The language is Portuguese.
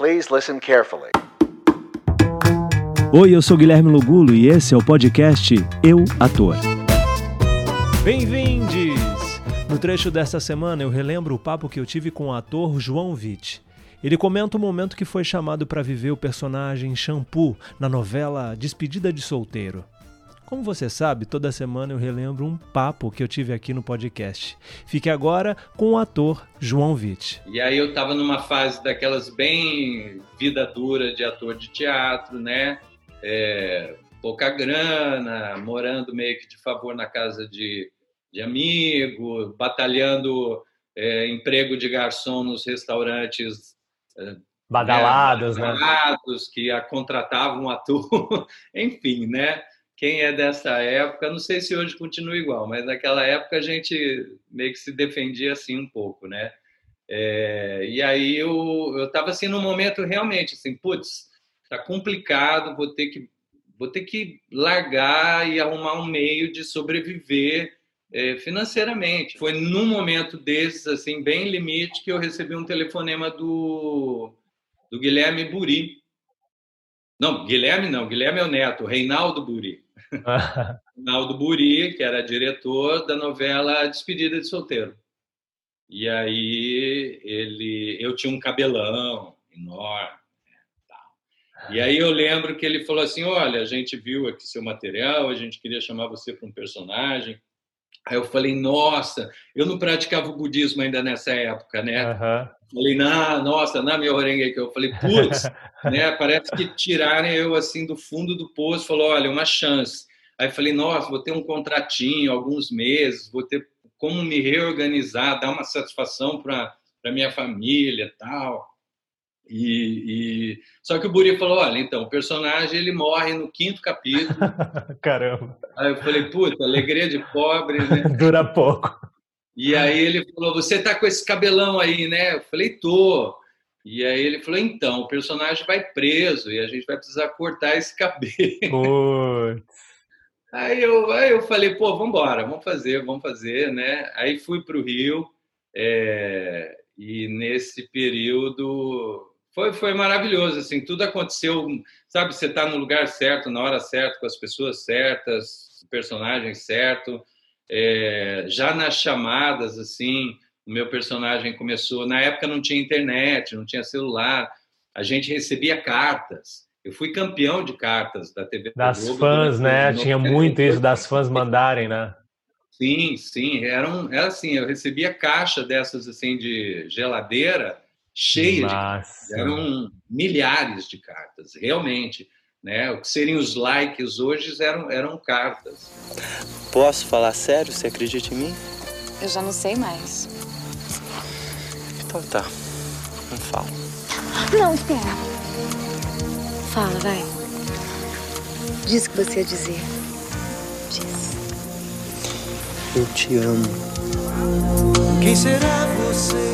Please listen carefully. Oi, eu sou Guilherme Lugulo e esse é o podcast Eu Ator. Bem-vindes! No trecho desta semana eu relembro o papo que eu tive com o ator João Witt. Ele comenta o momento que foi chamado para viver o personagem Shampoo na novela Despedida de Solteiro. Como você sabe, toda semana eu relembro um papo que eu tive aqui no podcast. Fique agora com o ator João Witt. E aí eu estava numa fase daquelas bem vida dura de ator de teatro, né? É, pouca grana, morando meio que de favor na casa de, de amigo, batalhando é, emprego de garçom nos restaurantes é, badalados, né? badalados né? que a contratavam um ator, enfim, né? Quem é dessa época, não sei se hoje continua igual, mas naquela época a gente meio que se defendia assim um pouco, né? É, e aí eu eu estava assim num momento realmente assim, putz, tá complicado, vou ter que vou ter que largar e arrumar um meio de sobreviver é, financeiramente. Foi num momento desses assim bem limite que eu recebi um telefonema do do Guilherme Buri. Não, Guilherme não, Guilherme é o neto, Reinaldo Buri. Naldo Buri, que era diretor da novela Despedida de Solteiro. E aí ele, eu tinha um cabelão enorme. Né, e aí eu lembro que ele falou assim: olha, a gente viu aqui seu material, a gente queria chamar você para um personagem. Aí eu falei, nossa, eu não praticava o budismo ainda nessa época, né? Uhum. Falei, não, nossa, na minha orenga que eu falei, putz, né? Parece que tiraram eu assim do fundo do poço, falou, olha, uma chance. Aí falei, nossa, vou ter um contratinho, alguns meses, vou ter como me reorganizar, dar uma satisfação para para minha família, tal. E, e, só que o Buri falou, olha, então o personagem ele morre no quinto capítulo. Caramba. Aí eu falei, puta, alegria de pobre, né? Dura pouco. E aí ele falou, você tá com esse cabelão aí, né? Eu falei, tô. E aí ele falou, então, o personagem vai preso e a gente vai precisar cortar esse cabelo. Putz. Aí eu, aí eu falei, pô, vamos embora, vamos fazer, vamos fazer, né? Aí fui para o Rio é, e nesse período foi, foi maravilhoso, assim, tudo aconteceu, sabe, você está no lugar certo, na hora certa, com as pessoas certas, o personagem certo, é, já nas chamadas, assim, o meu personagem começou, na época não tinha internet, não tinha celular, a gente recebia cartas, eu fui campeão de cartas da TV Das Globo, fãs, né? Tinha muito isso das fãs mandarem, né? Sim, sim, era, um, era assim, eu recebia caixa dessas assim de geladeira, cheia Nossa. de eram milhares de cartas, realmente. Né? O que seriam os likes hoje eram, eram cartas. Posso falar sério? Você acredita em mim? Eu já não sei mais. Então tá, não falo. Não, espera. Fala, vai. Diz o que você ia dizer. Diz. Eu te amo. Quem será você?